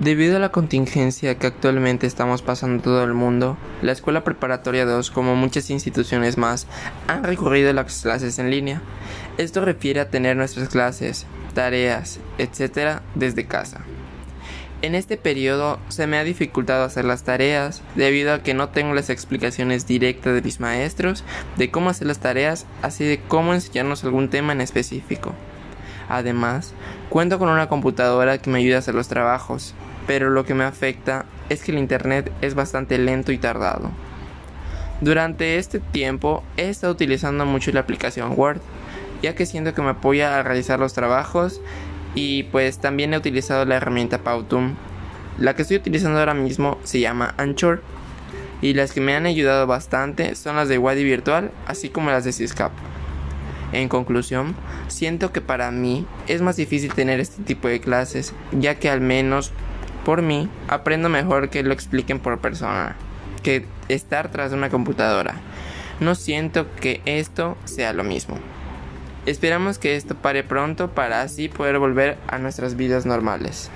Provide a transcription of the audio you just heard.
Debido a la contingencia que actualmente estamos pasando todo el mundo, la Escuela Preparatoria 2, como muchas instituciones más, han recurrido a las clases en línea. Esto refiere a tener nuestras clases, tareas, etc. desde casa. En este periodo se me ha dificultado hacer las tareas debido a que no tengo las explicaciones directas de mis maestros de cómo hacer las tareas, así de cómo enseñarnos algún tema en específico. Además, cuento con una computadora que me ayuda a hacer los trabajos, pero lo que me afecta es que el internet es bastante lento y tardado. Durante este tiempo he estado utilizando mucho la aplicación Word, ya que siento que me apoya a realizar los trabajos y pues también he utilizado la herramienta Powtoon. La que estoy utilizando ahora mismo se llama Anchor y las que me han ayudado bastante son las de Wadi Virtual así como las de Syscap. En conclusión, siento que para mí es más difícil tener este tipo de clases, ya que al menos por mí, aprendo mejor que lo expliquen por persona, que estar tras una computadora. No siento que esto sea lo mismo. Esperamos que esto pare pronto para así poder volver a nuestras vidas normales.